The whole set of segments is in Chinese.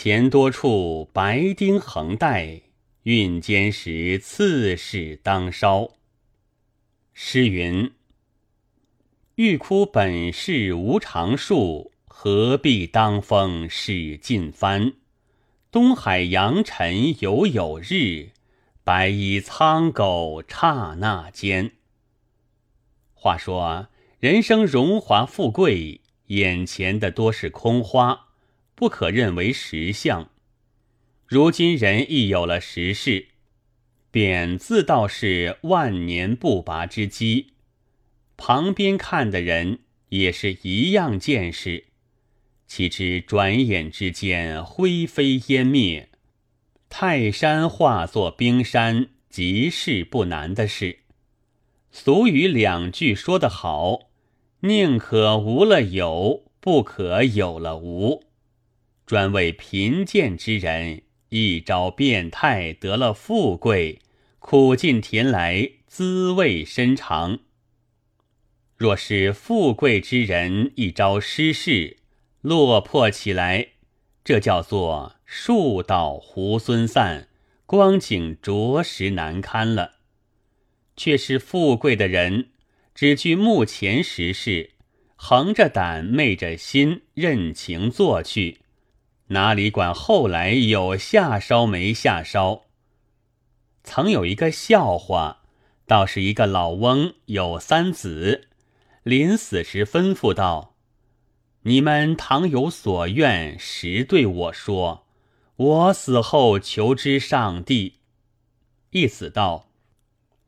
钱多处白丁横带，运坚时刺史当烧。诗云：“欲哭本是无常数，何必当风使尽帆？东海扬尘犹有日，白衣苍狗刹那间。”话说，人生荣华富贵，眼前的多是空花。不可认为实相。如今人亦有了实事，便自道是万年不拔之基。旁边看的人也是一样见识，岂知转眼之间灰飞烟灭，泰山化作冰山，即是不难的事。俗语两句说得好：宁可无了有，不可有了无。专为贫贱之人一朝变态得了富贵，苦尽甜来滋味深长；若是富贵之人一朝失势落魄起来，这叫做树倒猢狲散，光景着实难堪了。却是富贵的人只惧目前时事，横着胆昧着心，任情做去。哪里管后来有下烧没下烧？曾有一个笑话，倒是一个老翁有三子，临死时吩咐道：“你们倘有所愿，实对我说，我死后求之上帝。”一子道：“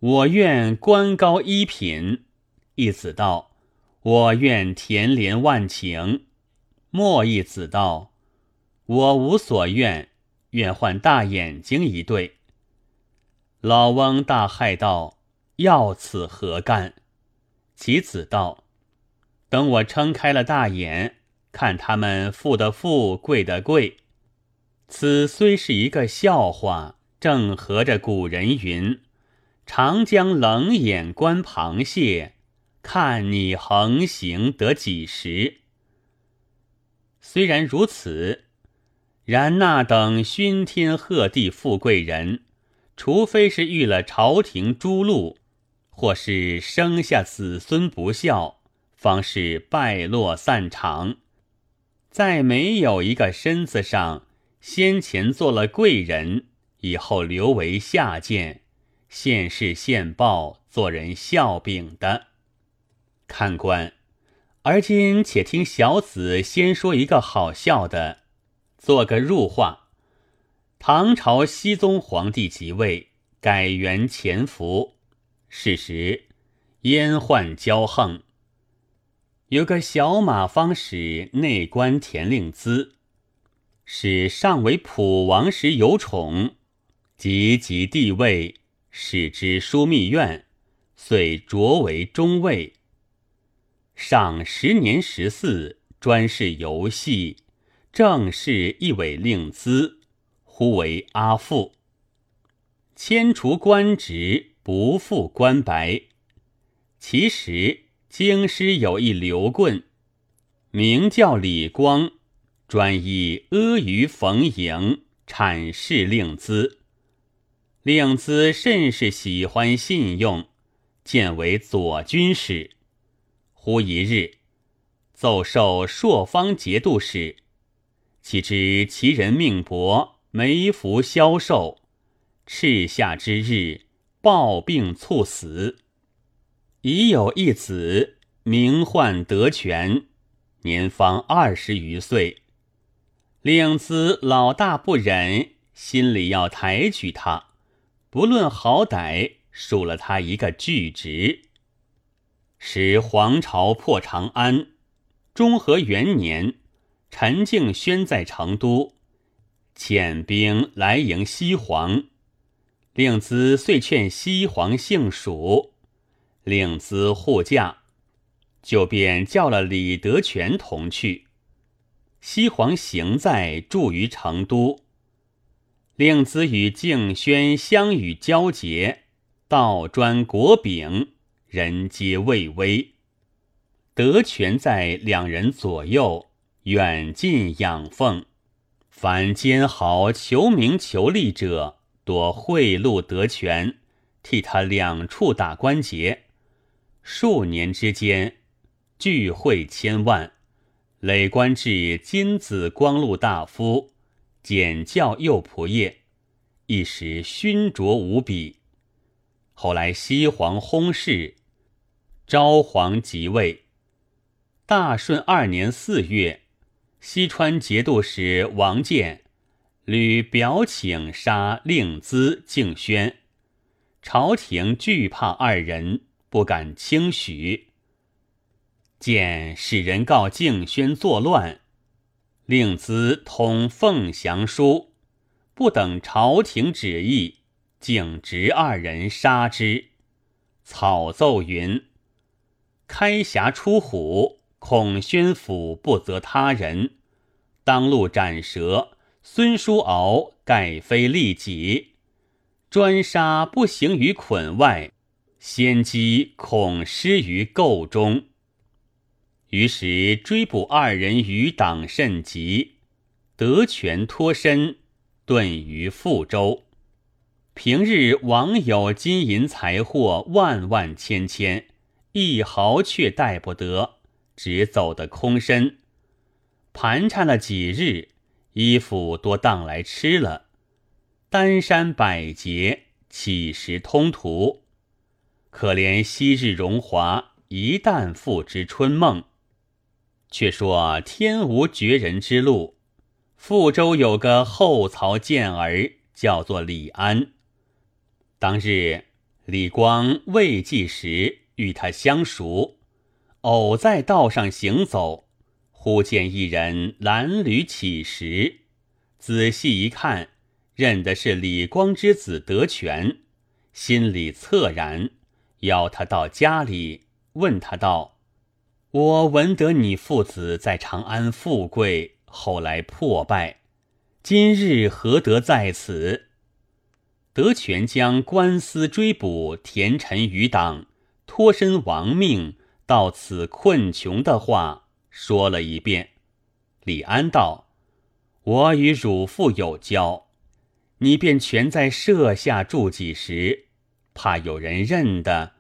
我愿官高一品。”一子道：“我愿田连万顷。”莫一子道。我无所愿，愿换大眼睛一对。老翁大骇道：“要此何干？”其子道：“等我撑开了大眼，看他们富的富，贵的贵。此虽是一个笑话，正合着古人云：‘长江冷眼观螃蟹，看你横行得几时。’虽然如此。”然那等熏天鹤地富贵人，除非是遇了朝廷诛戮，或是生下子孙不孝，方是败落散场。再没有一个身子上先前做了贵人，以后留为下贱，现世现报，做人笑柄的。看官，而今且听小子先说一个好笑的。做个入画，唐朝熙宗皇帝即位，改元潜伏。是时阉宦骄横，有个小马方使内官田令孜，使上为普王时有宠，及即帝位，使之枢密院，遂擢为中尉。上十年十四，专事游戏。正是一委令资，呼为阿父。迁除官职，不复官白。其实京师有一刘棍，名叫李光，专以阿谀逢迎，阐释令资。令资甚是喜欢信用，见为左军使。忽一日，奏授朔方节度使。岂知其人命薄，没福消寿。赤夏之日，暴病猝死。已有一子，名唤德全，年方二十余岁。令子老大不忍，心里要抬举他，不论好歹，数了他一个巨职。使皇朝破长安，中和元年。陈敬轩在成都，遣兵来迎西皇，令资遂劝西皇姓蜀，令资护驾，就便叫了李德全同去。西皇行在住于成都，令资与敬轩相与交结，道专国柄，人皆畏威。德全在两人左右。远近仰奉，凡奸豪求名求利者，多贿赂得权，替他两处打关节。数年之间，聚会千万，累官至金子光禄大夫，检校右仆射，一时勋卓无比。后来西皇薨逝，昭皇即位。大顺二年四月，西川节度使王建屡表请杀令孜、敬轩，朝廷惧怕二人，不敢轻许。见使人告敬轩作乱，令孜通凤翔书，不等朝廷旨意，竟执二人杀之。草奏云：开匣出虎。孔宣府不责他人，当路斩蛇。孙叔敖盖非利己，专杀不行于捆外，先机恐失于构中。于是追捕二人余党甚急，得权脱身，遁于富州。平日王有金银财货万万千千，一毫却带不得。只走得空身，盘缠了几日，衣服多当来吃了。丹山百劫，岂时通途？可怜昔日荣华，一旦复之春梦。却说天无绝人之路，富州有个后曹健儿，叫做李安。当日李光未济时，与他相熟。偶在道上行走，忽见一人褴褛乞食，仔细一看，认的是李光之子德全，心里恻然，邀他到家里，问他道：“我闻得你父子在长安富贵，后来破败，今日何得在此？”德全将官司追捕田臣余党，脱身亡命。到此困穷的话说了一遍，李安道：“我与汝父有交，你便全在舍下住几时，怕有人认的，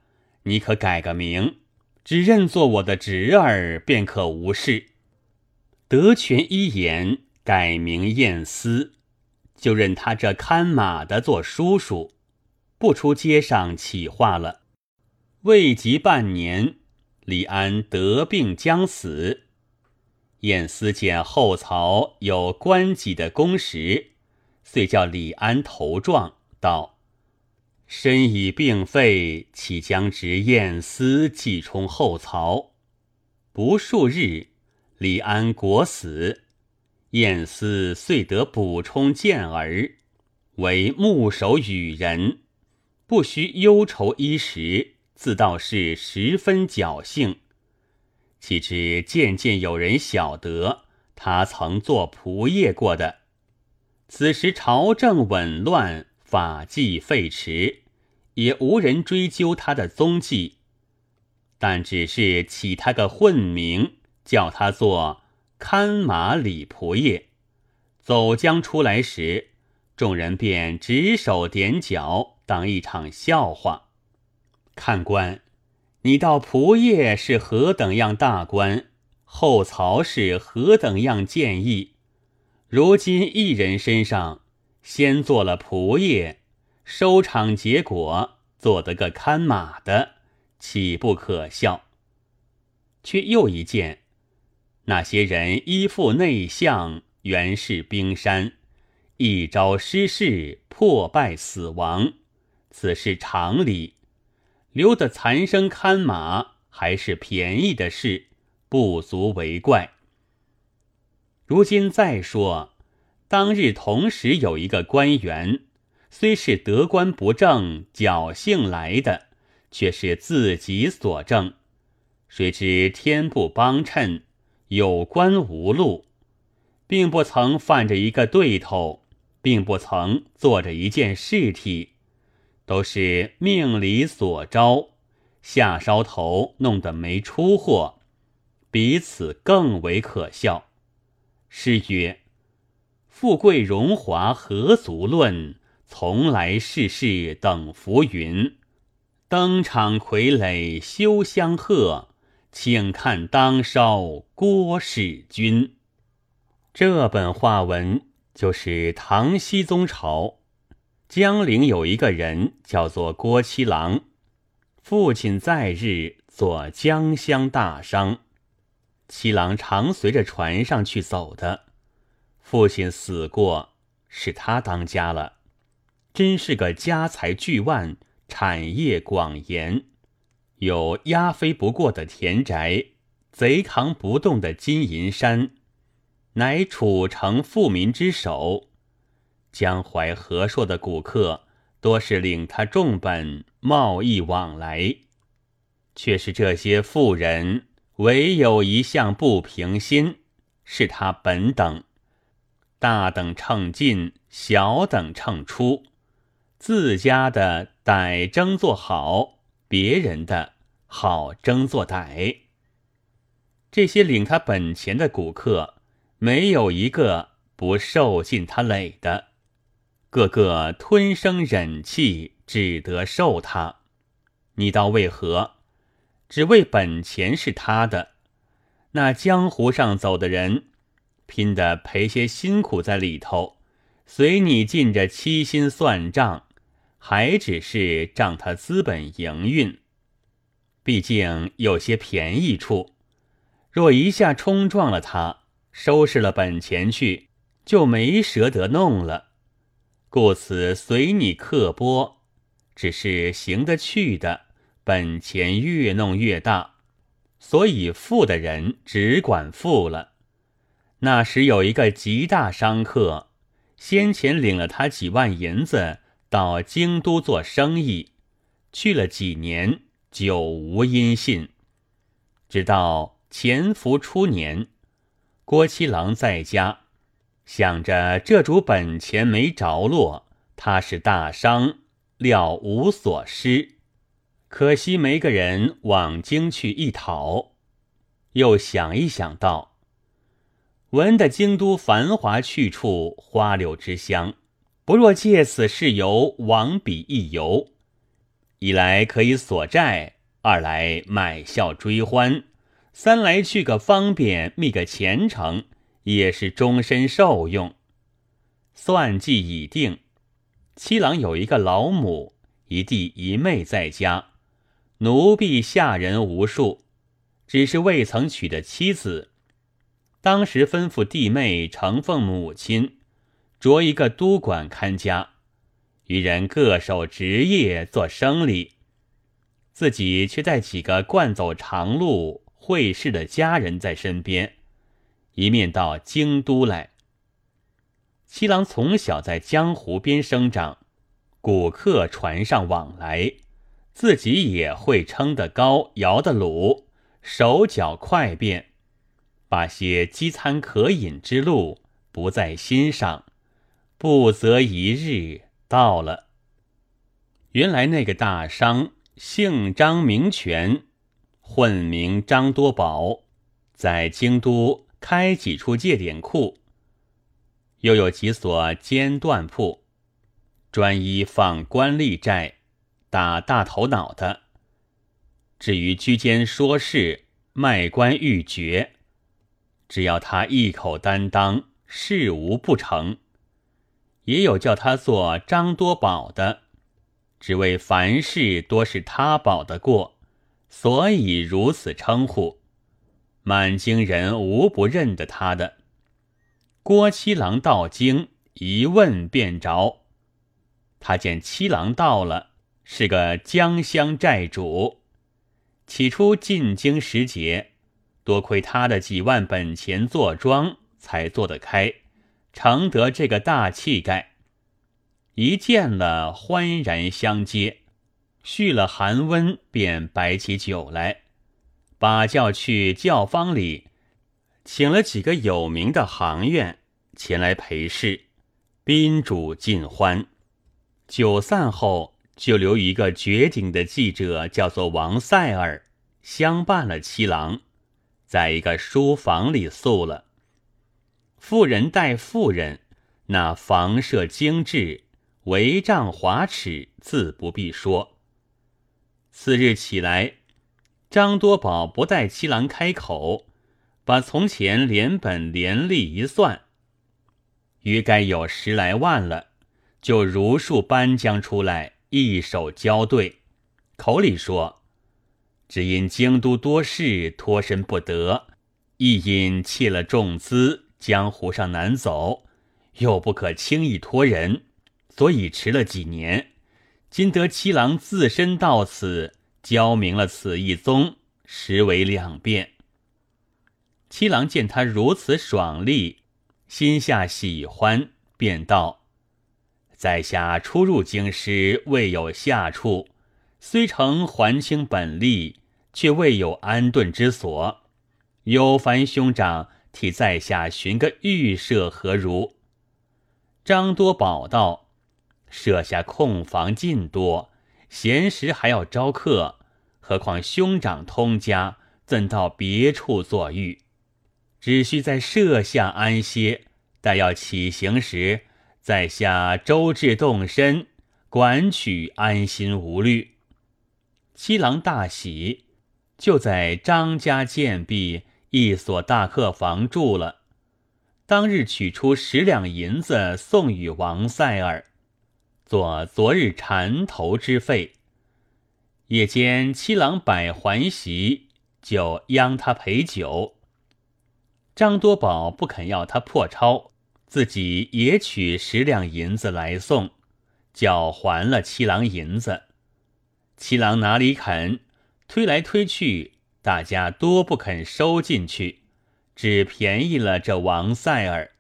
你可改个名，只认作我的侄儿，便可无事。”德全一言改名晏思，就认他这看马的做叔叔，不出街上起话了。未及半年。李安得病将死，晏思见后曹有官己的公时，遂叫李安投状道：“身已病废，岂将执晏思继充后曹？”不数日，李安果死，晏思遂得补充健儿，为牧守羽人，不须忧愁衣食。自道是十分侥幸，岂知渐渐有人晓得他曾做仆役过的。此时朝政紊乱，法纪废弛，也无人追究他的踪迹，但只是起他个混名，叫他做看马李仆役。走将出来时，众人便指手点脚，当一场笑话。看官，你道仆业是何等样大官？后曹是何等样建议？如今一人身上先做了仆业，收场结果做得个看马的，岂不可笑？却又一见，那些人依附内相，原是冰山，一朝失势，破败死亡，此是常理。留得残生看马，还是便宜的事，不足为怪。如今再说，当日同时有一个官员，虽是得官不正、侥幸来的，却是自己所正。谁知天不帮衬，有官无禄，并不曾犯着一个对头，并不曾做着一件事体。都是命里所招，下梢头弄得没出货，彼此更为可笑。诗曰：“富贵荣华何足论？从来世事等浮云。登场傀儡休相贺，请看当烧郭使君。这本话文就是唐僖宗朝江陵有一个人叫做郭七郎，父亲在日做江乡大商，七郎常随着船上去走的。父亲死过，是他当家了，真是个家财巨万、产业广延，有压飞不过的田宅，贼扛不动的金银山，乃楚城富民之首。江淮和硕的古客多是领他重本贸易往来，却是这些富人唯有一项不平心，是他本等。大等秤进，小等秤出。自家的歹争做好，别人的好争做歹。这些领他本钱的古客，没有一个不受尽他累的，个个吞声忍气，只得受他。你道为何？只为本钱是他的。那江湖上走的人。拼的赔些辛苦在里头，随你尽着七心算账，还只是仗他资本营运。毕竟有些便宜处，若一下冲撞了他，收拾了本钱去，就没舍得弄了。故此随你刻拨，只是行得去的，本钱越弄越大，所以富的人只管富了。那时有一个极大商客，先前领了他几万银子到京都做生意，去了几年，久无音信。直到潜伏初年，郭七郎在家，想着这主本钱没着落，他是大商，料无所失，可惜没个人往京去一讨。又想一想道。闻得京都繁华去处，花柳之乡，不若借此事由往彼一游。一来可以索债，二来买笑追欢，三来去个方便，觅个前程，也是终身受用。算计已定，七郎有一个老母，一弟一妹在家，奴婢下人无数，只是未曾娶的妻子。当时吩咐弟妹承奉母亲，着一个督管看家，余人各守职业做生理，自己却带几个惯走长路会试的家人在身边，一面到京都来。七郎从小在江湖边生长，古客船上往来，自己也会撑得高，摇得鲁，手脚快便。把些饥餐渴饮之路不在心上，不择一日到了。原来那个大商姓张名权，混名张多宝，在京都开几处借典库，又有几所间断铺，专一放官吏债，打大头脑的。至于居间说事，卖官鬻爵。只要他一口担当，事无不成。也有叫他做张多宝的，只为凡事多是他保得过，所以如此称呼。满京人无不认得他的。郭七郎到京，一问便着。他见七郎到了，是个江乡寨主。起初进京时节。多亏他的几万本钱做庄，才做得开，承得这个大气概。一见了，欢然相接，续了寒温，便摆起酒来，把叫去教坊里，请了几个有名的行院前来陪侍，宾主尽欢。酒散后，就留一个绝顶的记者，叫做王赛尔，相伴了七郎。在一个书房里宿了。妇人待妇人，那房舍精致，帷帐华尺，自不必说。次日起来，张多宝不待七郎开口，把从前连本连利一算，约该有十来万了，就如数搬将出来，一手交对，口里说：“只因京都多事，脱身不得；亦因弃了重资，江湖上难走。”又不可轻易托人，所以迟了几年。今得七郎自身到此，教明了此一宗，实为两变。七郎见他如此爽利，心下喜欢，便道：“在下初入京师，未有下处，虽曾还清本利，却未有安顿之所。有烦兄长替在下寻个寓舍，何如？”张多宝道：“设下空房尽多，闲时还要招客，何况兄长通家，怎到别处坐寓？只需在舍下安歇，待要起行时，在下周至动身，管取安心无虑。”七郎大喜，就在张家建壁一所大客房住了。当日取出十两银子送与王塞尔，做昨日缠头之费。夜间七郎摆环席，就央他陪酒。张多宝不肯要他破钞，自己也取十两银子来送，叫还了七郎银子。七郎哪里肯？推来推去，大家多不肯收进去。只便宜了这王塞尔，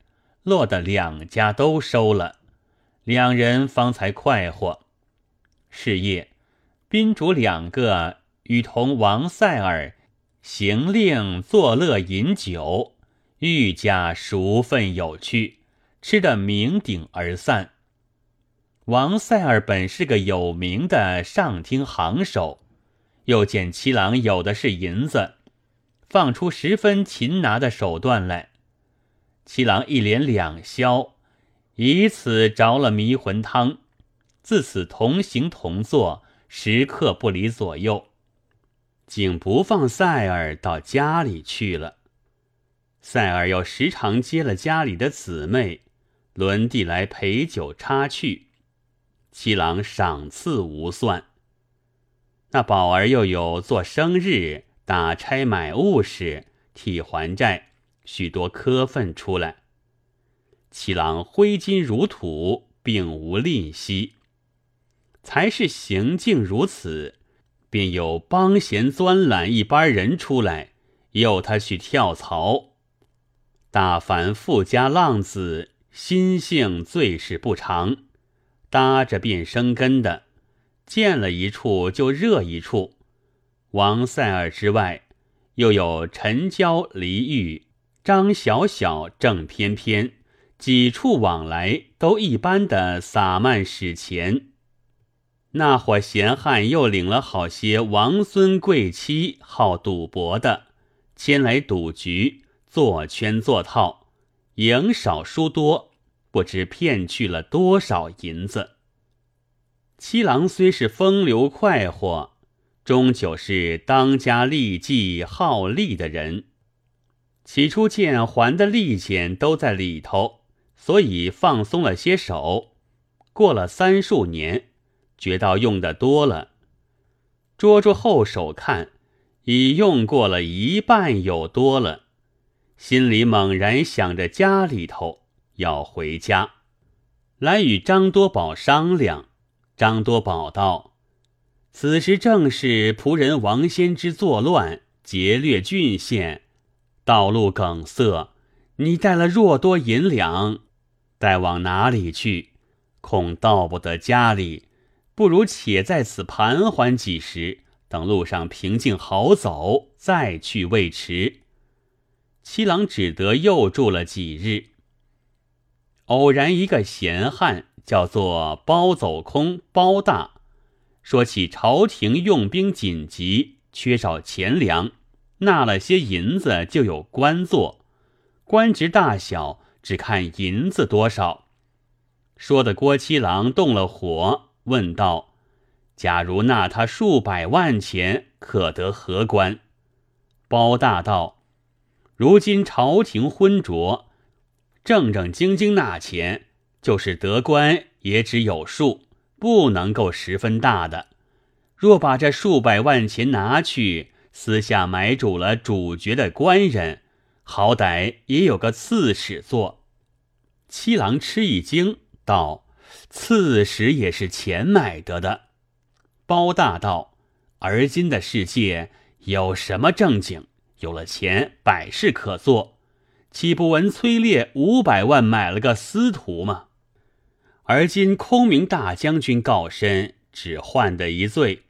落得两家都收了，两人方才快活。是夜，宾主两个与同王塞尔行令作乐饮酒，愈加熟分有趣，吃得酩酊而散。王塞尔本是个有名的上厅行手，又见七郎有的是银子。放出十分擒拿的手段来，七郎一连两消，以此着了迷魂汤，自此同行同坐，时刻不离左右，竟不放塞尔到家里去了。塞尔又时常接了家里的姊妹，轮地来陪酒插趣，七郎赏赐无算。那宝儿又有做生日。打差买物时替还债，许多科分出来。七郎挥金如土，并无吝惜。才是行径如此，便有帮闲钻懒一班人出来，诱他去跳槽。大凡富家浪子，心性最是不长，搭着便生根的，见了一处就热一处。王塞尔之外，又有陈娇、黎玉、张小小、郑翩翩，几处往来都一般的撒漫使钱。那伙闲汉又领了好些王孙贵妻，好赌博的，牵来赌局，做圈做套，赢少输多，不知骗去了多少银子。七郎虽是风流快活。终究是当家利计好利的人，起初见还的利钱都在里头，所以放松了些手。过了三数年，觉到用的多了，捉住后手看，已用过了一半有多了，心里猛然想着家里头要回家，来与张多宝商量。张多宝道。此时正是仆人王先之作乱，劫掠郡县，道路梗塞。你带了若多银两，带往哪里去？恐到不得家里，不如且在此盘桓几时，等路上平静好走，再去未迟。七郎只得又住了几日。偶然一个闲汉，叫做包走空包大。说起朝廷用兵紧急，缺少钱粮，纳了些银子就有官做，官职大小只看银子多少，说的郭七郎动了火，问道：“假如纳他数百万钱，可得何官？”包大道：“如今朝廷昏浊，正正经经纳钱，就是得官也只有数，不能够十分大的。若把这数百万钱拿去，私下买主了主角的官人，好歹也有个刺史做。”七郎吃一惊。道：“刺史也是钱买得的。”包大道：“而今的世界有什么正经？有了钱，百事可做，岂不闻崔烈五百万买了个司徒吗？而今空明大将军告身，只换得一罪，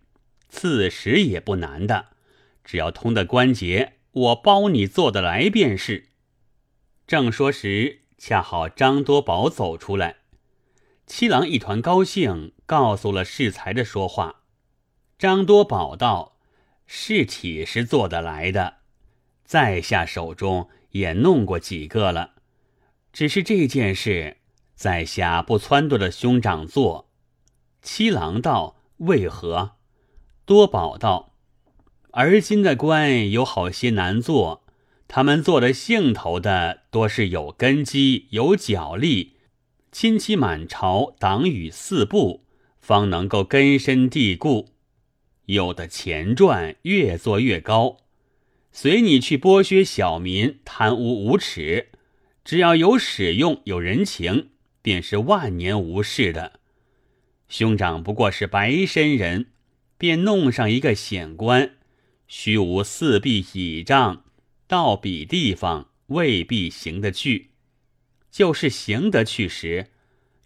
刺史也不难的，只要通的关节，我包你做得来便是。”正说时，恰好张多宝走出来。七郎一团高兴，告诉了适才的说话。张多宝道：“是体是做得来的，在下手中也弄过几个了。只是这件事，在下不撺掇了兄长做。”七郎道：“为何？”多宝道：“而今的官有好些难做，他们做的兴头的，多是有根基、有脚力。”亲戚满朝，党羽四部，方能够根深蒂固。有的钱赚，越做越高。随你去剥削小民，贪污无耻，只要有使用，有人情，便是万年无事的。兄长不过是白身人，便弄上一个显官，虚无四壁倚仗，到彼地方未必行得去。就是行得去时，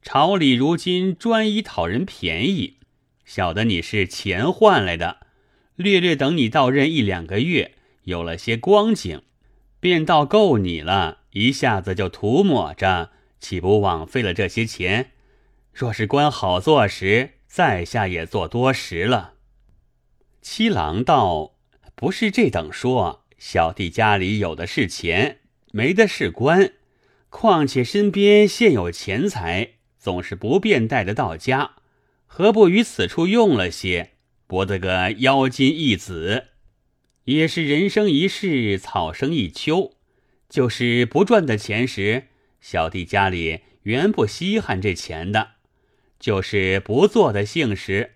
朝里如今专一讨人便宜，晓得你是钱换来的，略略等你到任一两个月，有了些光景，便到够你了，一下子就涂抹着，岂不枉费了这些钱？若是官好做时，在下也做多时了。七郎道：“不是这等说，小弟家里有的是钱，没的是官。”况且身边现有钱财，总是不便带得到家，何不于此处用了些，博得个妖金一子？也是人生一世，草生一秋。就是不赚的钱时，小弟家里原不稀罕这钱的；就是不做的幸时，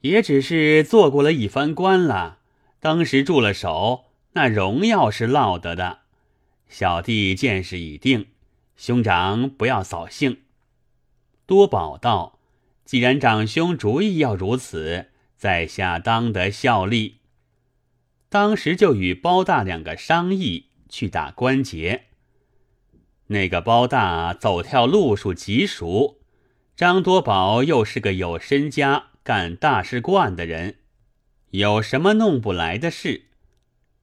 也只是做过了一番官了。当时住了手，那荣耀是落得的。小弟见识已定。兄长不要扫兴。多宝道：“既然长兄主意要如此，在下当得效力。”当时就与包大两个商议去打关节。那个包大走跳路数极熟，张多宝又是个有身家、干大事惯的人，有什么弄不来的事？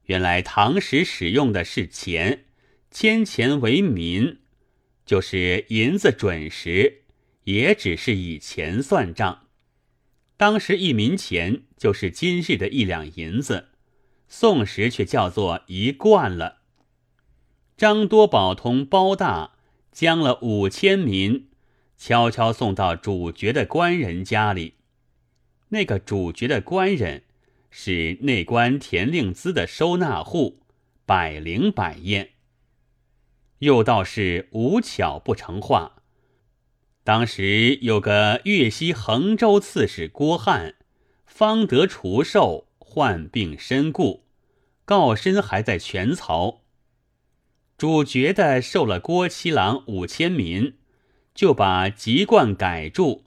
原来唐时使用的是钱，千钱为民。就是银子准时，也只是以钱算账。当时一民钱就是今日的一两银子，宋时却叫做一贯了。张多宝同包大将了五千民，悄悄送到主角的官人家里。那个主角的官人是内官田令孜的收纳户，百灵百验。又道是无巧不成话。当时有个粤西衡州刺史郭汉，方得除寿，患病身故，告身还在全曹。主角的受了郭七郎五千民，就把籍贯改注，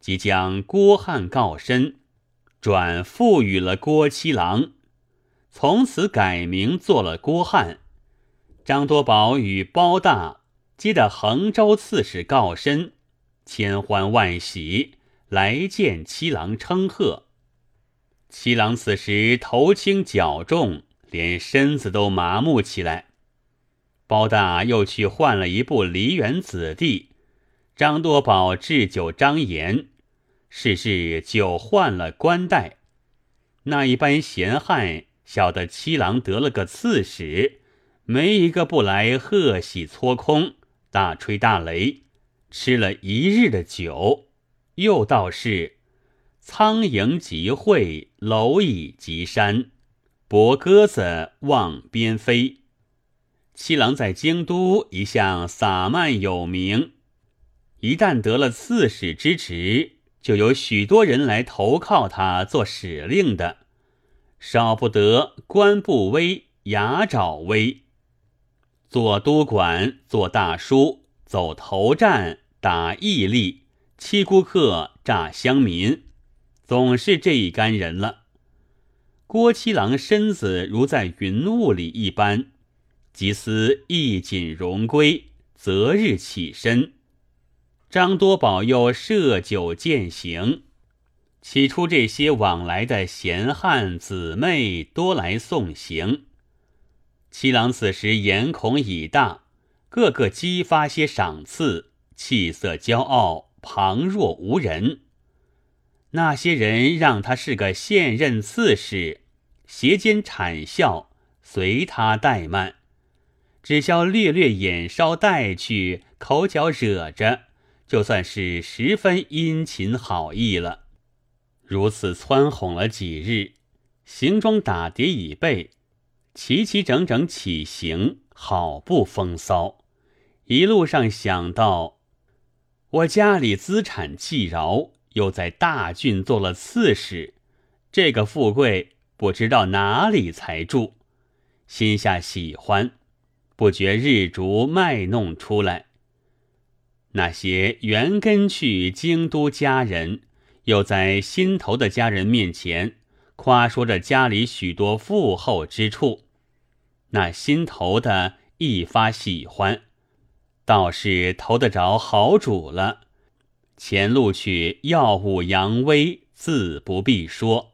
即将郭汉告身，转赋予了郭七郎，从此改名做了郭汉。张多宝与包大接的衡州刺史告身，千欢万喜来见七郎称贺。七郎此时头轻脚重，连身子都麻木起来。包大又去换了一部梨园子弟，张多宝置酒张言，事事就换了官带。那一般闲汉晓得七郎得了个刺史。没一个不来贺喜撮空，大吹大擂，吃了一日的酒，又道是苍蝇集会，蝼蚁集山，博鸽子望边飞。七郎在京都一向洒漫有名，一旦得了刺史之职，就有许多人来投靠他做使令的，少不得官不威，牙爪威。做督管，做大书，走头战，打义吏，欺孤客，诈乡民，总是这一干人了。郭七郎身子如在云雾里一般。即思衣锦荣归，择日起身。张多保又设酒饯行。起初这些往来的闲汉姊妹多来送行。七郎此时眼孔已大，个个激发些赏赐，气色骄傲，旁若无人。那些人让他是个现任刺史，斜肩谄笑，随他怠慢。只消略略眼梢带去，口角惹着，就算是十分殷勤好意了。如此蹿哄了几日，行装打叠已备，齐齐整整起行，好不风骚。一路上想到，我家里资产既饶，又在大郡做了刺史，这个富贵不知道哪里才住，心下喜欢。不觉日逐卖弄出来。那些原跟去京都家人，又在心头的家人面前夸说着家里许多富厚之处，那心头的一发喜欢，倒是投得着好主了。前路去耀武扬威，自不必说。